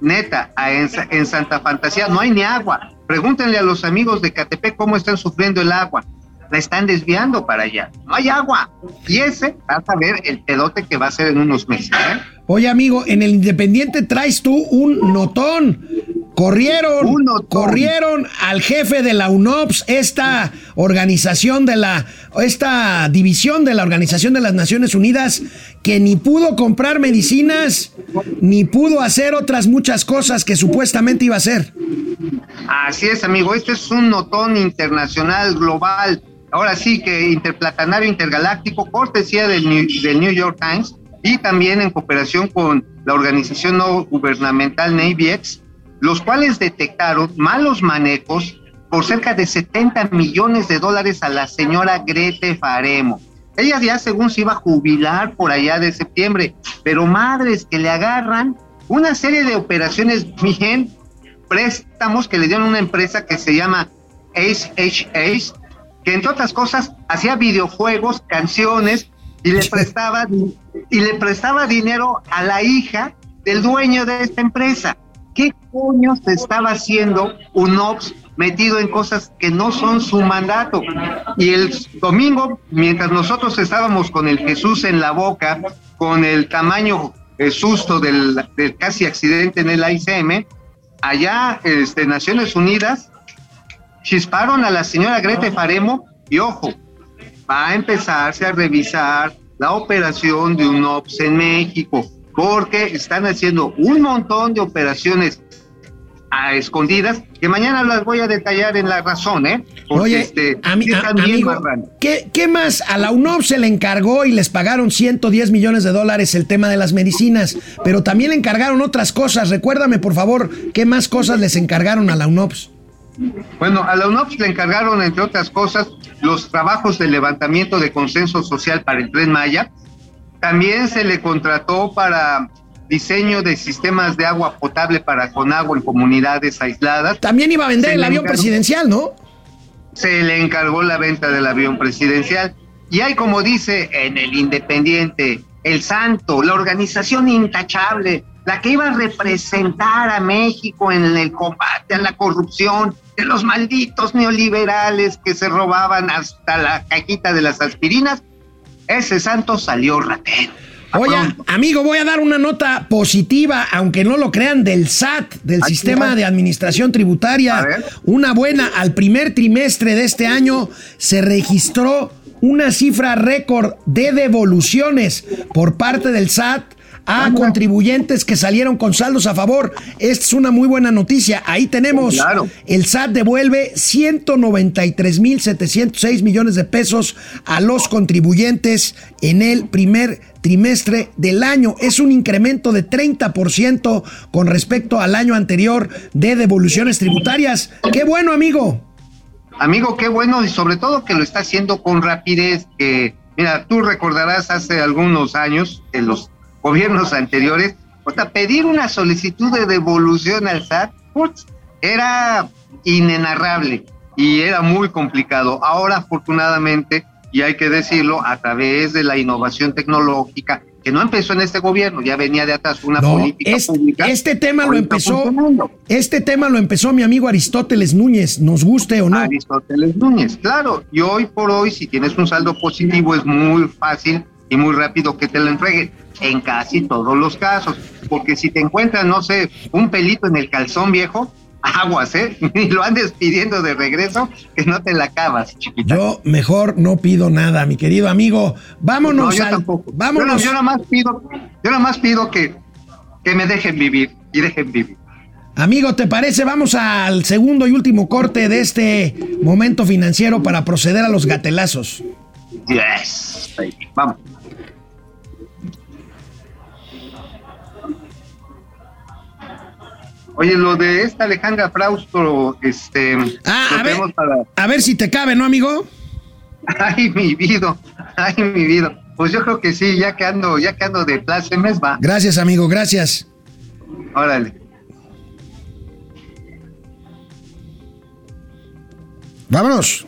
neta, en, en Santa Fantasía no hay ni agua. Pregúntenle a los amigos de Catepec cómo están sufriendo el agua. La están desviando para allá. No hay agua. Y ese, vas a ver el pedote que va a ser en unos meses. ¿eh? Oye, amigo, en el Independiente traes tú un notón. Corrieron, corrieron al jefe de la UNOPS, esta organización de la, esta división de la Organización de las Naciones Unidas, que ni pudo comprar medicinas, ni pudo hacer otras muchas cosas que supuestamente iba a hacer. Así es, amigo. Este es un notón internacional, global. Ahora sí que interplatanario intergaláctico, cortesía del New, del New York Times y también en cooperación con la organización no gubernamental NavyX, los cuales detectaron malos manejos por cerca de 70 millones de dólares a la señora Grete Faremo. Ella ya según se iba a jubilar por allá de septiembre, pero madres que le agarran una serie de operaciones bien préstamos que le dieron a una empresa que se llama Ace H Ace, que entre otras cosas hacía videojuegos, canciones y le prestaba y le prestaba dinero a la hija del dueño de esta empresa. ¿Qué coño se estaba haciendo un OPS metido en cosas que no son su mandato? Y el domingo, mientras nosotros estábamos con el Jesús en la boca, con el tamaño eh, susto del, del casi accidente en el ICM, allá este, Naciones Unidas chisparon a la señora Grete Faremo y ojo, va a empezarse a revisar la operación de un OPS en México, porque están haciendo un montón de operaciones a escondidas que mañana las voy a detallar en la razón, ¿eh? Porque Oye, este, a- están bien amigo. ¿qué, qué más? A la UNOP se le encargó y les pagaron 110 millones de dólares el tema de las medicinas, pero también le encargaron otras cosas. Recuérdame, por favor, ¿qué más cosas les encargaron a la UNOPS? Bueno, a la UNOPS le encargaron, entre otras cosas, los trabajos de levantamiento de consenso social para el Tren Maya. También se le contrató para diseño de sistemas de agua potable para con agua en comunidades aisladas. También iba a vender Se el avión encargó- presidencial, ¿no? Se le encargó la venta del avión presidencial. Y hay, como dice en el Independiente, el Santo, la organización intachable, la que iba a representar a México en el combate a la corrupción de los malditos neoliberales que se robaban hasta la cajita de las aspirinas, ese santo salió ratero. A Oye, amigo, voy a dar una nota positiva, aunque no lo crean, del SAT, del Aquí Sistema va. de Administración Tributaria. Una buena, al primer trimestre de este año se registró una cifra récord de devoluciones por parte del SAT a contribuyentes que salieron con saldos a favor. Esta es una muy buena noticia. Ahí tenemos, Claro. el SAT devuelve 193.706 millones de pesos a los contribuyentes en el primer trimestre del año. Es un incremento de 30% con respecto al año anterior de devoluciones tributarias. ¡Qué bueno, amigo! Amigo, qué bueno y sobre todo que lo está haciendo con rapidez. Que, mira, tú recordarás hace algunos años, en los gobiernos anteriores, hasta pedir una solicitud de devolución al SAT putz, era inenarrable y era muy complicado. Ahora, afortunadamente, y hay que decirlo, a través de la innovación tecnológica, que no empezó en este gobierno, ya venía de atrás una No, política es- pública. este tema lo empezó, este tema lo empezó mi amigo Aristóteles Núñez, nos guste o no. Aristóteles Núñez, claro. Y hoy por hoy, si tienes un saldo positivo, es muy fácil y muy rápido que te lo entreguen en casi todos los casos. Porque si te encuentras, no sé, un pelito en el calzón viejo, aguas, ¿eh? Y lo andes pidiendo de regreso, que no te la acabas, chiquita. Yo mejor no pido nada, mi querido amigo. Vámonos no, yo al- tampoco. vámonos. Yo, yo nada más pido, yo nada más pido que, que me dejen vivir y dejen vivir. Amigo, ¿te parece? Vamos al segundo y último corte de este momento financiero para proceder a los gatelazos. Yes. Vamos. Oye, lo de esta Alejandra Fraustro, este. Ah, a ver, para- a ver si te cabe, ¿no, amigo? Ay, mi vida, ay, mi vida. Pues yo creo que sí, ya que ando, ya que ando de plácemes, va. Gracias, amigo, gracias. Órale. Vámonos.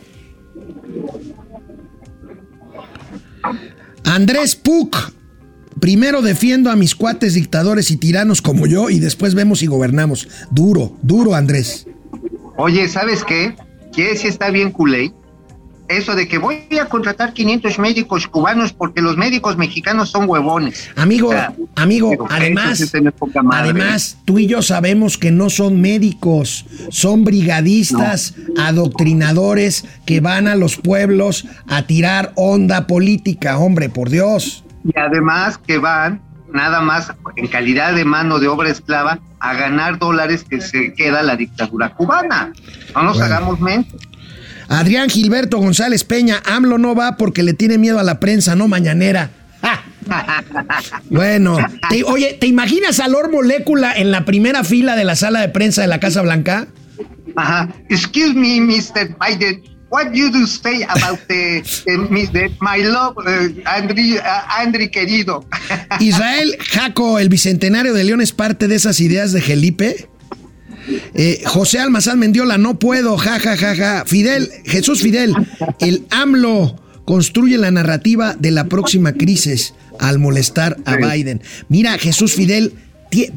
Andrés Puc primero defiendo a mis cuates dictadores y tiranos como yo y después vemos si gobernamos. Duro, duro, Andrés. Oye, ¿sabes qué? Que si está bien culé. Eso de que voy a contratar 500 médicos cubanos porque los médicos mexicanos son huevones. Amigo, O sea, amigo, además, además, tú y yo sabemos que no son médicos, son brigadistas, adoctrinadores que van a los pueblos a tirar onda política, hombre, por Dios. Y además que van nada más en calidad de mano de obra esclava a ganar dólares que se queda la dictadura cubana. No nos Bueno. hagamos mente. Adrián Gilberto González Peña, AMLO no va porque le tiene miedo a la prensa, no mañanera. ¡Ja! Bueno, te- oye, ¿te imaginas a Lord Molécula en la primera fila de la sala de prensa de la Casa Blanca? Ajá. Excuse me, Mr. Biden. What you do say about the, the, mis- the- my love, uh, Andri, uh, Andri querido? Israel Jaco, el bicentenario de León, es parte de esas ideas de Felipe. Eh, José Almazán Mendiola, no puedo, ja, ja, ja, ja. Fidel, Jesús Fidel, el AMLO construye la narrativa de la próxima crisis al molestar a. Biden. Mira, Jesús Fidel,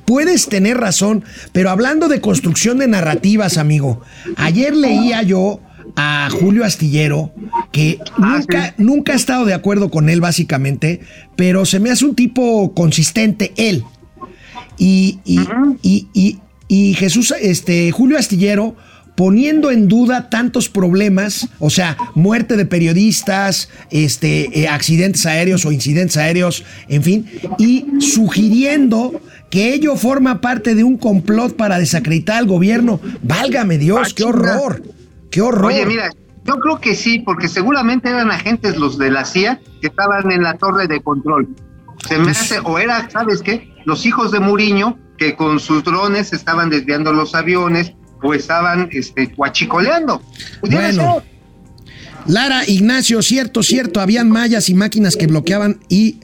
puedes tener razón, pero hablando de construcción de narrativas, amigo, ayer leía yo a Julio Astillero, que Ah, nunca, sí. nunca he estado de acuerdo con él básicamente, pero se me hace un tipo consistente él. Y, y, y, y- y Jesús, este, Julio Astillero, poniendo en duda tantos problemas, o sea, muerte de periodistas, este, eh, accidentes aéreos o incidentes aéreos, en fin, y sugiriendo que ello forma parte de un complot para desacreditar al gobierno. Válgame Dios, Ah, qué horror, qué horror. Oye, mira, yo creo que sí, porque seguramente eran agentes los de la CIA que estaban en la torre de control. Se me Pues- hace, o era, ¿sabes qué? Los hijos de Muriño que con sus drones estaban desviando los aviones o estaban este, guachicoleando. Pudiera Bueno. ser. Lara, Ignacio, cierto, cierto, habían mallas y máquinas que bloqueaban y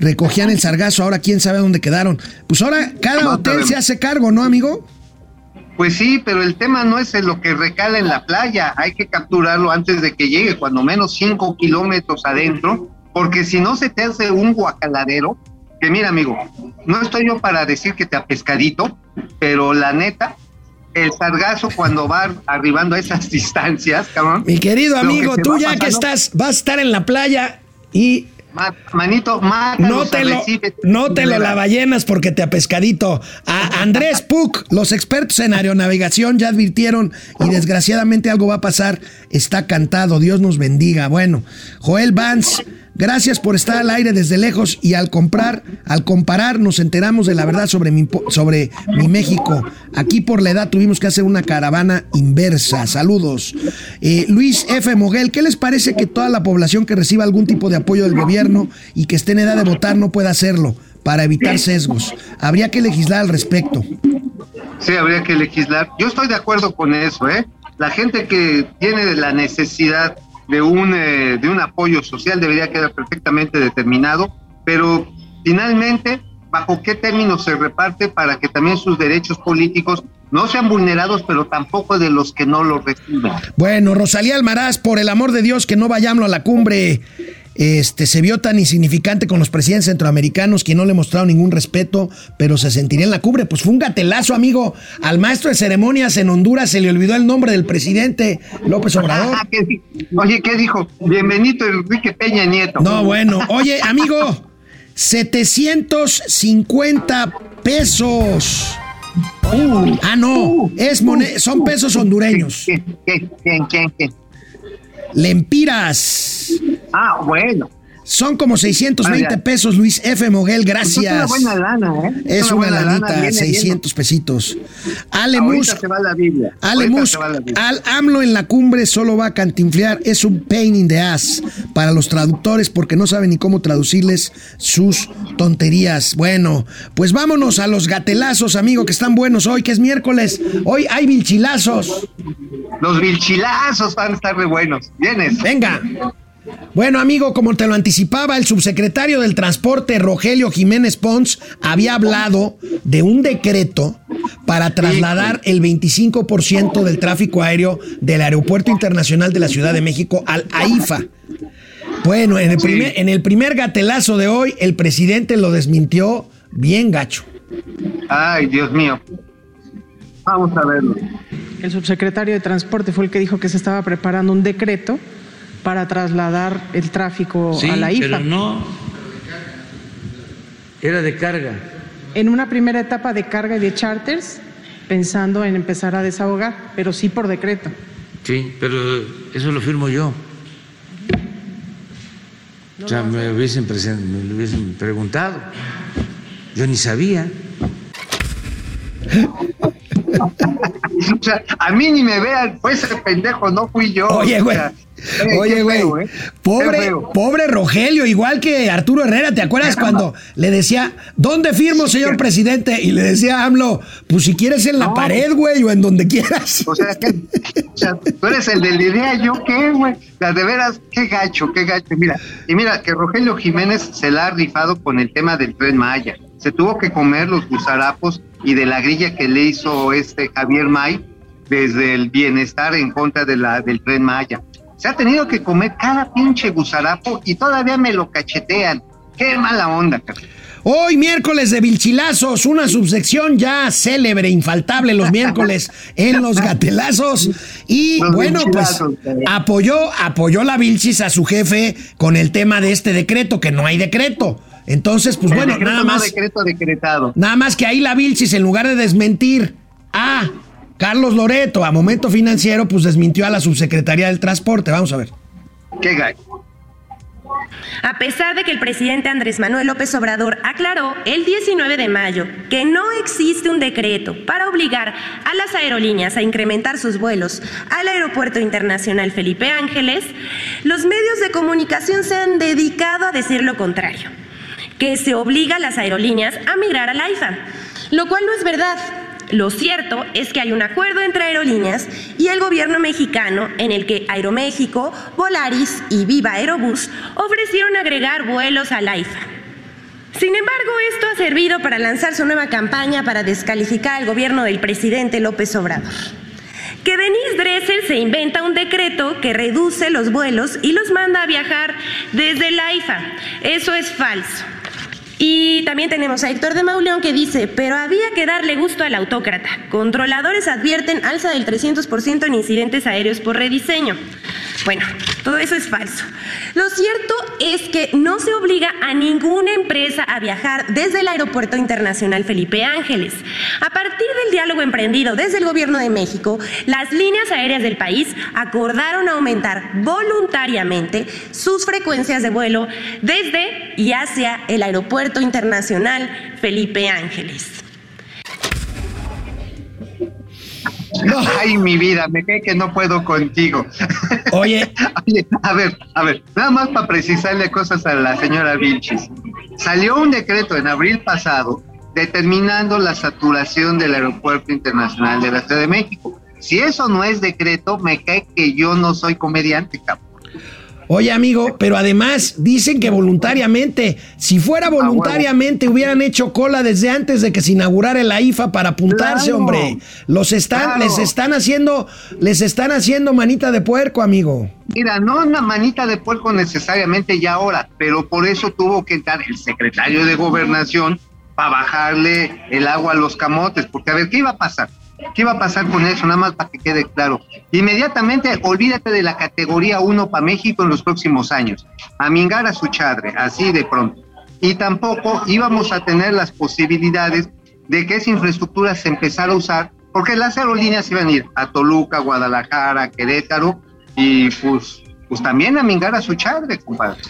recogían el sargazo, ahora quién sabe dónde quedaron. Pues ahora cada hotel se hace cargo, ¿no, amigo? Pues sí, pero el tema no es lo que recala en la playa, hay que capturarlo antes de que llegue, cuando menos cinco kilómetros adentro, porque si no se te hace un guacaladero, que mira amigo, no estoy yo para decir que te apescadito, pero la neta, el sargazo cuando va arribando a esas distancias, cabrón. Mi querido que amigo, tú ya que estás, vas a estar en la playa y Manito, no te lo, no te lo lavallenas porque te apescadito. A Andrés Puc, los expertos en aeronavegación ya advirtieron y desgraciadamente algo va a pasar. Está cantado, Dios nos bendiga. Bueno, Joel Vance, gracias por estar al aire desde lejos y al comprar, al comparar nos enteramos de la verdad sobre mi, sobre mi México. Aquí por la edad tuvimos que hacer una caravana inversa. Saludos. Eh, Luis F. Moguel, ¿qué les parece que toda la población que reciba algún tipo de apoyo del gobierno y que esté en edad de votar no pueda hacerlo para evitar sesgos? Habría que legislar al respecto. Sí, habría que legislar. Yo estoy de acuerdo con eso, ¿eh? La gente que tiene la necesidad de un, eh, de un apoyo social debería quedar perfectamente determinado, pero finalmente, ¿bajo qué términos se reparte para que también sus derechos políticos no sean vulnerados, pero tampoco de los que no lo reciben? Bueno, Rosalía Almaraz, por el amor de Dios, que no vayamos a la cumbre. Este se vio tan insignificante con los presidentes centroamericanos que no le mostraron ningún respeto, pero se sentiría en la cumbre. Pues fue un gatelazo, amigo. Al maestro de ceremonias en Honduras se le olvidó el nombre del presidente López Obrador. Ah, ¿qué di- Oye, ¿qué dijo? Bienvenido Enrique Peña Nieto. No, bueno. Oye, amigo, 750 pesos. Ah, no, es son pesos hondureños. ¿Quién, quién, quién, quién, quién? Lempiras. Ah, bueno. Son como 620 Ah, ya. pesos, Luis F. Moguel, Pues Es una gracias. buena lana, ¿eh? Es una lana, lanita, viene, 600 pesitos. Ale. Musk. Ale al AMLO en la cumbre solo va a cantinflear. Es un pain in the ass para los traductores porque no saben ni cómo traducirles sus tonterías. Bueno, pues vámonos a los gatelazos, amigo, que están buenos hoy, que es miércoles. Hoy hay vilchilazos. Los vilchilazos van a estar re buenos. ¿Vienes? Venga. Bueno, amigo, como te lo anticipaba, el subsecretario del Transporte, Rogelio Jiménez Pons, había hablado de un decreto para trasladar el 25% del tráfico aéreo del Aeropuerto Internacional de la Ciudad de México al AIFA. Bueno, en el, primer, en el primer gatelazo de hoy, el presidente lo desmintió bien gacho. Ay, Dios mío. Vamos a verlo. El subsecretario de Transporte fue el que dijo que se estaba preparando un decreto para trasladar el tráfico Sí, a la IFA. pero no. Era de carga. En una primera etapa de carga y de charters, pensando en empezar a desahogar, pero sí por decreto. Sí, pero eso lo firmo yo. O sea, me hubiesen, me lo hubiesen preguntado. Yo ni sabía. O sea, a mí ni me vean, fue ese pendejo, no fui yo. Oye, O güey. sea, eh, Oye, güey. ¿eh? Pobre, pobre Rogelio, igual que Arturo Herrera. ¿Te acuerdas cuando le decía, ¿dónde firmo, señor presidente? Y le decía a AMLO, pues si quieres en la No. pared, güey, o en donde quieras. O sea, que, o sea, tú eres el del idea, ¿yo qué, güey? La de veras, qué gacho, qué gacho. Mira, y mira, que Rogelio Jiménez se la ha rifado con el tema del tren Maya. Se tuvo que comer los gusarapos y de la grilla que le hizo este Javier May desde el bienestar en contra de la, del tren Maya. Se ha tenido que comer cada pinche gusarapo y todavía me lo cachetean. Qué mala onda. Hoy miércoles de Vilchilazos, una subsección ya célebre, infaltable los miércoles en los gatelazos. Y Los bueno, pues apoyó, apoyó la Vilchis a su jefe con el tema de este decreto, que no hay decreto. Entonces, pues El bueno, decreto nada no más. decreto decretado. Nada más que ahí la Vilchis, en lugar de desmentir a Carlos Loreto a Momento Financiero, pues desmintió a la subsecretaría del Transporte. Vamos a ver. Qué gacho. A pesar de que el presidente Andrés Manuel López Obrador aclaró el 19 de mayo que no existe un decreto para obligar a las aerolíneas a incrementar sus vuelos al Aeropuerto Internacional Felipe Ángeles, los medios de comunicación se han dedicado a decir lo contrario, que se obliga a las aerolíneas a migrar al AIFA, lo cual no es verdad. Lo cierto es que hay un acuerdo entre aerolíneas y el gobierno mexicano en el que Aeroméxico, Volaris y Viva Aerobús ofrecieron agregar vuelos al AIFA. Sin embargo, esto ha servido para lanzar su nueva campaña para descalificar al gobierno del presidente López Obrador. Que Denise Dresser se inventa un decreto que reduce los vuelos y los manda a viajar desde el AIFA. Eso es falso. Y también tenemos a Héctor de Mauleón que dice, pero había que darle gusto al autócrata. Controladores advierten alza del 300% en incidentes aéreos por rediseño. Bueno, todo eso es falso. Lo cierto es que no se obliga a ninguna empresa a viajar desde el Aeropuerto Internacional Felipe Ángeles. A partir del diálogo emprendido desde el Gobierno de México, las líneas aéreas del país acordaron aumentar voluntariamente sus frecuencias de vuelo desde y hacia el Aeropuerto Internacional Felipe Ángeles. Ay, mi vida, me cae que no puedo contigo. Oye, Oye, a ver, a ver, nada más para precisarle cosas a la señora Vilchis. Salió un decreto en abril pasado determinando la saturación del Aeropuerto Internacional de la Ciudad de México. Si eso no es decreto, me cae que yo no soy comediante, cabrón. Oye, amigo, pero además dicen que voluntariamente, si fuera voluntariamente, hubieran hecho cola desde antes de que se inaugurara la IFA para apuntarse, Claro. hombre. Los están, Claro. les están haciendo, les están haciendo manita de puerco, amigo. Mira, no una manita de puerco necesariamente ya ahora, pero por eso tuvo que entrar el secretario de gobernación para bajarle el agua a los camotes, porque a ver, ¿qué iba a pasar? ¿Qué iba a pasar con eso? Nada más para que quede claro. Inmediatamente, olvídate de la categoría 1 para México en los próximos años. A mingar a su chadre, así de pronto. Y tampoco íbamos a tener las posibilidades de que esa infraestructura se empezara a usar, porque las aerolíneas iban a ir a Toluca, Guadalajara, Querétaro, y pues, pues también a mingar a su chadre, compadre.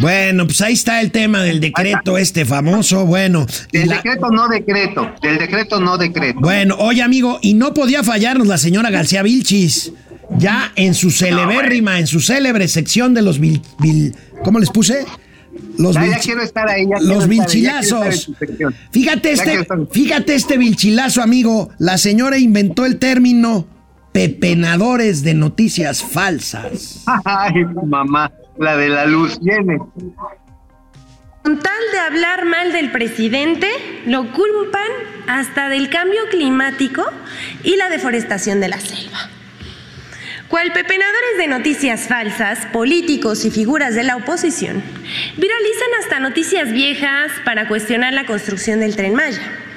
Bueno, pues ahí está el tema del decreto este famoso. Bueno, Del la- decreto no decreto, del decreto no decreto. bueno, oye, amigo, y no podía fallarnos la señora García Vilchis. Ya en su celebérrima, en su célebre sección de los vil, vil- ¿cómo les puse? Los Ya, ya vilchi- quiero estar ahí. ya quiero los vilchilazos. Fíjate este, fíjate este vilchilazo, amigo. La señora inventó el término pepenadores de noticias falsas. Ay, mamá, la de la luz viene. Con tal de hablar mal del presidente, lo culpan hasta del cambio climático y la deforestación de la selva. Cual pepenadores de noticias falsas, políticos y figuras de la oposición viralizan hasta noticias viejas para cuestionar la construcción del tren Maya.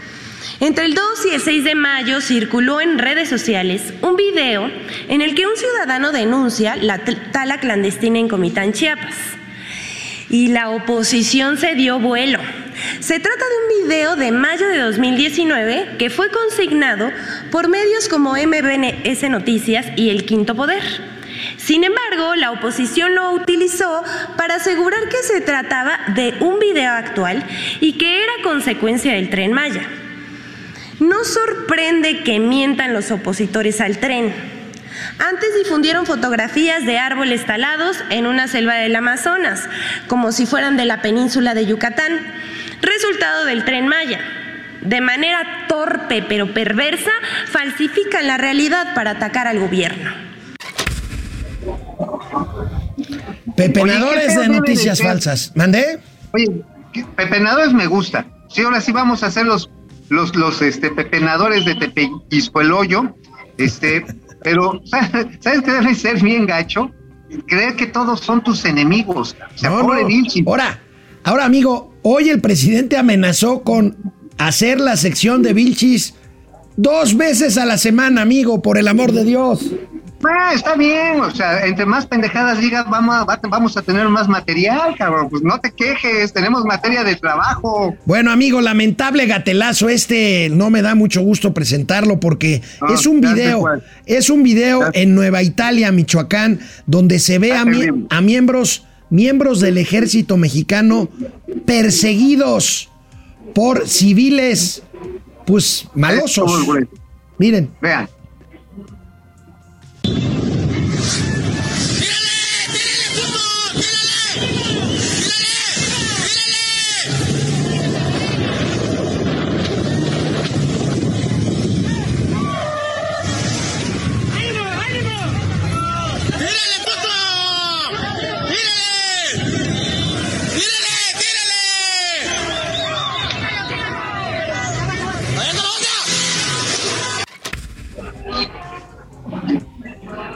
Entre el 2 y el 6 de mayo circuló en redes sociales un video en el que un ciudadano denuncia la tala clandestina en Comitán, Chiapas. Y la oposición se dio vuelo. Se trata de un video de mayo de 2019 que fue consignado por medios como MBS Noticias y El Quinto Poder. Sin embargo, la oposición lo utilizó para asegurar que se trataba de un video actual y que era consecuencia del tren Maya. No sorprende que mientan los opositores al tren. Antes difundieron fotografías de árboles talados en una selva del Amazonas, como si fueran de la península de Yucatán, resultado del tren Maya. De manera torpe pero perversa, falsifican la realidad para atacar al gobierno. Pepenadores de noticias falsas. ¿Mandé? Oye, pepenadores me gusta. Sí, ahora sí vamos a hacer los, los, los este, pepenadores de Tepeyisco el hoyo. Este, pero, ¿sabes qué debe ser bien gacho? Creer que todos son tus enemigos. O sea, pobre Vilchi. Ahora, ahora, amigo, hoy el presidente amenazó con hacer la sección de Vilchis dos veces a la semana, amigo, por el amor de Dios. Ah, está bien, o sea, entre más pendejadas digas, vamos a, vamos a tener más material, cabrón. Pues no te quejes, tenemos materia de trabajo. Bueno, amigo, lamentable gatelazo. Este no me da mucho gusto presentarlo porque Ah, es un video, es un video en Nueva Italia, Michoacán, donde se ve a, mie- a miembros, miembros del ejército mexicano perseguidos por civiles, pues malosos. Miren. Vean. Thank you.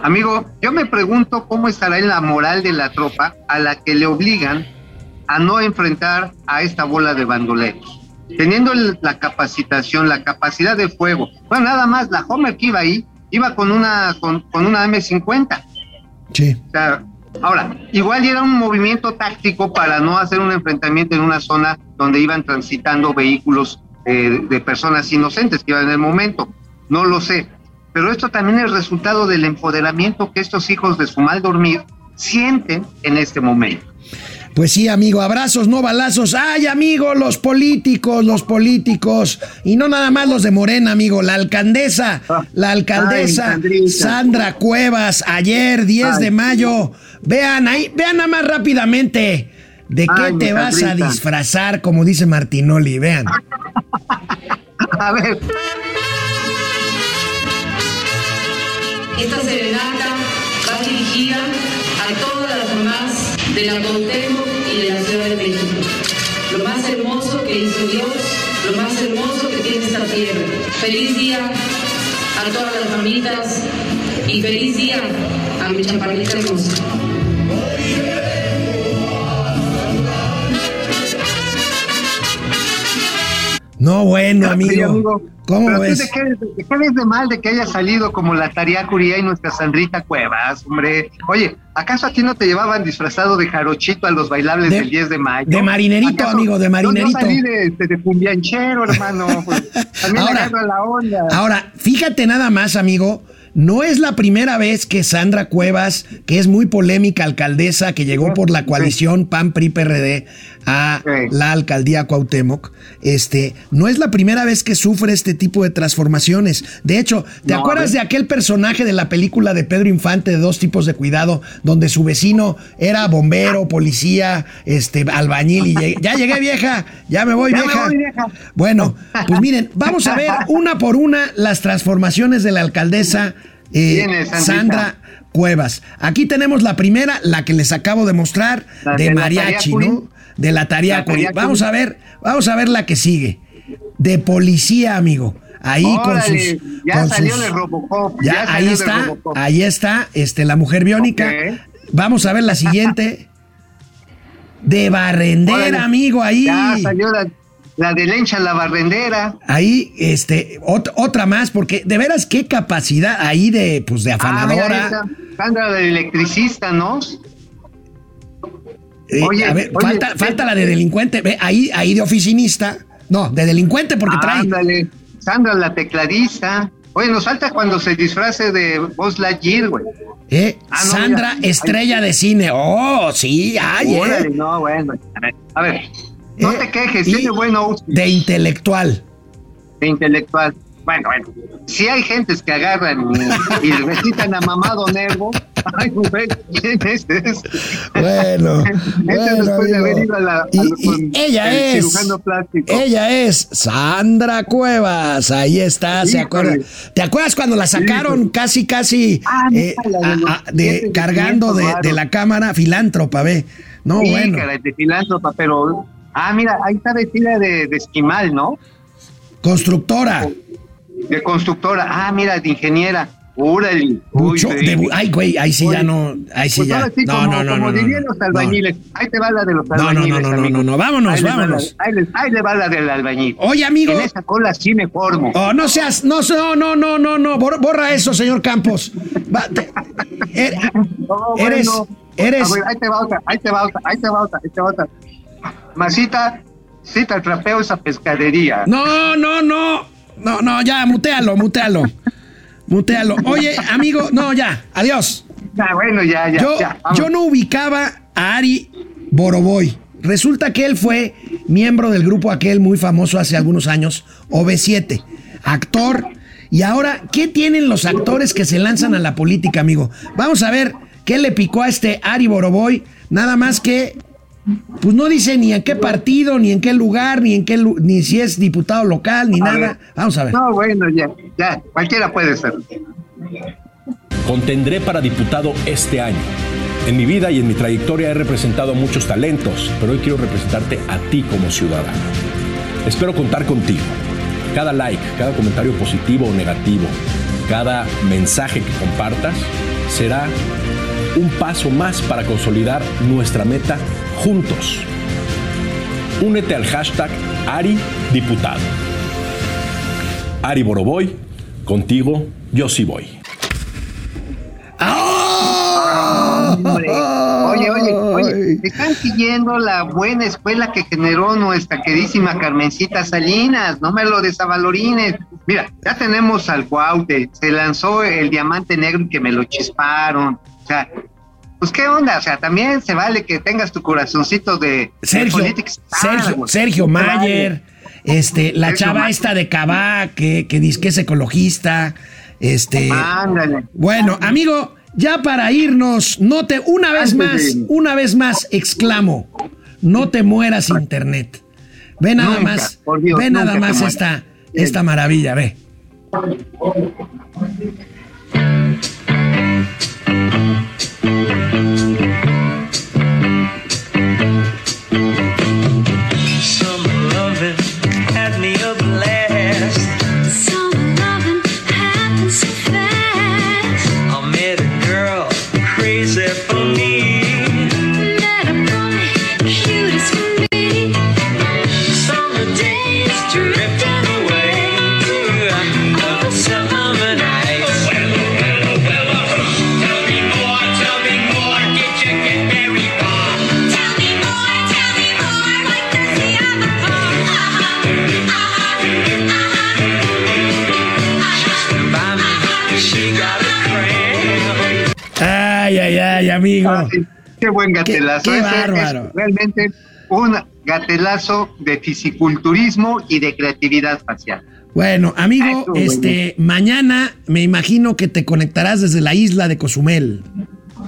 Amigo, yo me pregunto cómo estará en la moral de la tropa a la que le obligan a no enfrentar a esta bola de bandoleros. Teniendo la capacitación, la capacidad de fuego. Bueno, nada más, la Homer que iba ahí, iba con una, con, con una M50. Sí. O sea, ahora, igual era un movimiento táctico para no hacer un enfrentamiento en una zona donde iban transitando vehículos eh, de personas inocentes que iban en el momento. No lo sé. Pero esto también es resultado del empoderamiento que estos hijos de su mal dormir sienten en este momento. Pues sí, amigo, abrazos, no balazos. Ay, amigo, los políticos, los políticos. Y no nada más los de Morena, amigo. La alcaldesa, la alcaldesa Ay. Sandra Cuevas, ayer, 10 de mayo. Vean ahí, vean nada más rápidamente. ¿De qué Ay, te vas a disfrazar? Como dice Martinoli, vean. A ver. Esta serenata va dirigida a todas las mamás de la Cuauhtémoc y de la Ciudad de México. Lo más hermoso que hizo Dios, lo más hermoso que tiene esta tierra. Feliz día a todas las mamitas y feliz día a mi chaparrita hermosa. No, bueno, Sí, amigo. ¿Cómo Pero ves? ¿De qué, ves de mal de que haya salido como la Taría Curía y nuestra Sandrita Cuevas, hombre? Oye, ¿acaso a ti no te llevaban disfrazado de jarochito a los bailables De- del 10 de mayo? de marinerito, ¿Acaso- amigo, de marinerito. Yo salí de, de, de cumbianchero, hermano. Pues, también Ahora- agarra la onda. Ahora, fíjate nada más, amigo. No es la primera vez que Sandra Cuevas, que es muy polémica alcaldesa, que llegó por la coalición PAN PRI PRD a la alcaldía Cuauhtémoc, este, no es la primera vez que sufre este tipo de transformaciones. De hecho, ¿te No, acuerdas de aquel personaje de la película de Pedro Infante de dos tipos de cuidado, donde su vecino era bombero, policía, este, albañil y llegué- ya llegué vieja, ya me voy Ya me vieja. voy, vieja. Bueno, pues miren, vamos a ver una por una las transformaciones de la alcaldesa eh. Sandra Cuevas. Aquí tenemos la primera, la que les acabo de mostrar, La de de mariachi. ¿no? De la Tariacuri. Vamos a ver, vamos a ver la que sigue. De policía, amigo. ahí con sus. ya con salió sus- de Robocop. Ya, ya ahí está, Robocop. ahí está, este, la mujer biónica. Vamos a ver la siguiente. De barrendera, Órale. amigo, ahí. Ya salió la, la de Lencha la barrendera. Ahí, este, ot- otra más, porque de veras qué capacidad ahí de, pues, de Ah, mira, afanadora. Sandra, la electricista, ¿no? Eh, Oye, a ver, oye, falta, ve- falta la de delincuente, ve, ahí, ahí de oficinista. No, de delincuente porque trae. Sandra, la tecladista. Oye, nos falta cuando se disfrace de Buzz Lightyear, güey. Eh, Ah, no, Sandra, estrella de cine. Oh, sí, ay, Órale, eh. no, bueno. A ver, a ver, no Eh, te quejes, tiene buen outfit De intelectual. de intelectual. Bueno, bueno, si hay gentes que agarran y, y recitan a mamado Nervo, ay, güey, ¿quién es este? Bueno, bueno, después de amigo. haber ido a la- a Y- lo- y con ella el es, cirujano plástico. ella es Sandra Cuevas, ahí está, se acuerda. ¿Te acuerdas cuando la sacaron Híjole. casi, casi Ah, eh, de a- a- cargando de, la cámara filántropa, ve? No, Sí, bueno, caray, de filántropa, pero. Ah, mira, ahí está vestida de, de esquimal, ¿no? constructora. De constructora. Ah, mira, de ingeniera. Bu- ay, güey, ahí sí ya no, ahí sí Pues ya. no, no, no, como no, no, dirían no. los albañiles. Ahí te va la de los No, no, no, albañiles. no, no, no, no, vámonos, vámonos. ahí, le va la del albañil. Oye, amigo. En esa cola sí me formo. Oh, no seas, no, no, no, no, no, no, bor- borra eso, señor Campos. Er- eres, eres, ahí te va otra, ahí te va otra, ahí te va otra, ahí te va otra. Masita, sí te trapeo esa pescadería. no, no, no, no, no, ya, mutealo, mutealo, mutealo. Oye, amigo, no, ya, adiós. Ah, bueno, ya, ya, Yo, ya. yo no ubicaba a Ari Boroboy. Resulta que él fue miembro del grupo aquel muy famoso hace algunos años, OV7, actor. Y ahora, ¿qué tienen los actores que se lanzan a la política, amigo? Vamos a ver qué le picó a este Ari Boroboy. Nada más que, pues no dice ni en qué partido, ni en qué lugar, ni en qué, ni si es diputado local, ni A nada. ver. Vamos a ver. No, bueno, ya, ya, cualquiera puede ser. Contendré para diputado este año. En mi vida y en mi trayectoria he representado a muchos talentos, pero hoy quiero representarte a ti como ciudadano. Espero contar contigo. Cada like, cada comentario positivo o negativo, cada mensaje que compartas será un paso más para consolidar nuestra meta juntos. Únete al hashtag Ari Diputado. Ari Boroboy, contigo yo sí voy. Oye, oye, oye, están siguiendo la buena escuela que generó nuestra queridísima Carmencita Salinas, no me lo desavalorines. Mira, ya tenemos al Cuaute, se lanzó el diamante negro y que me lo chisparon. O sea, pues qué onda, o sea, también se vale que tengas tu corazoncito de, Sergio, star, Sergio, vale. Mayer, este, la Sergio chava Mayer. esta de Cabá, que, que dice que es ecologista, este, Ándale. bueno, amigo, ya para irnos, no te, una vez Antes más, una vez más, exclamo, no te mueras internet. Ve nada Nunca, más, Dios, ve nada más esta, esta maravilla, ve. Ah, Qué buen gatelazo. qué es bárbaro. realmente un gatelazo de fisiculturismo y de creatividad facial. Bueno, amigo, Ay, tú, este, mañana me imagino que te conectarás desde la isla de Cozumel.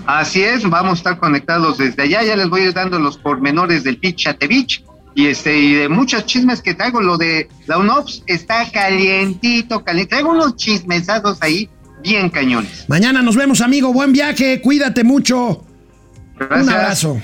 Así es, vamos a estar conectados desde allá. Ya les voy a ir dando los pormenores del Pitch at the Beach y este y de muchos chismes que traigo. Lo de la UNOPS está calientito, caliente. Traigo unos chismesados ahí bien cañones. Mañana nos vemos, amigo. Buen viaje, cuídate mucho. Un abrazo.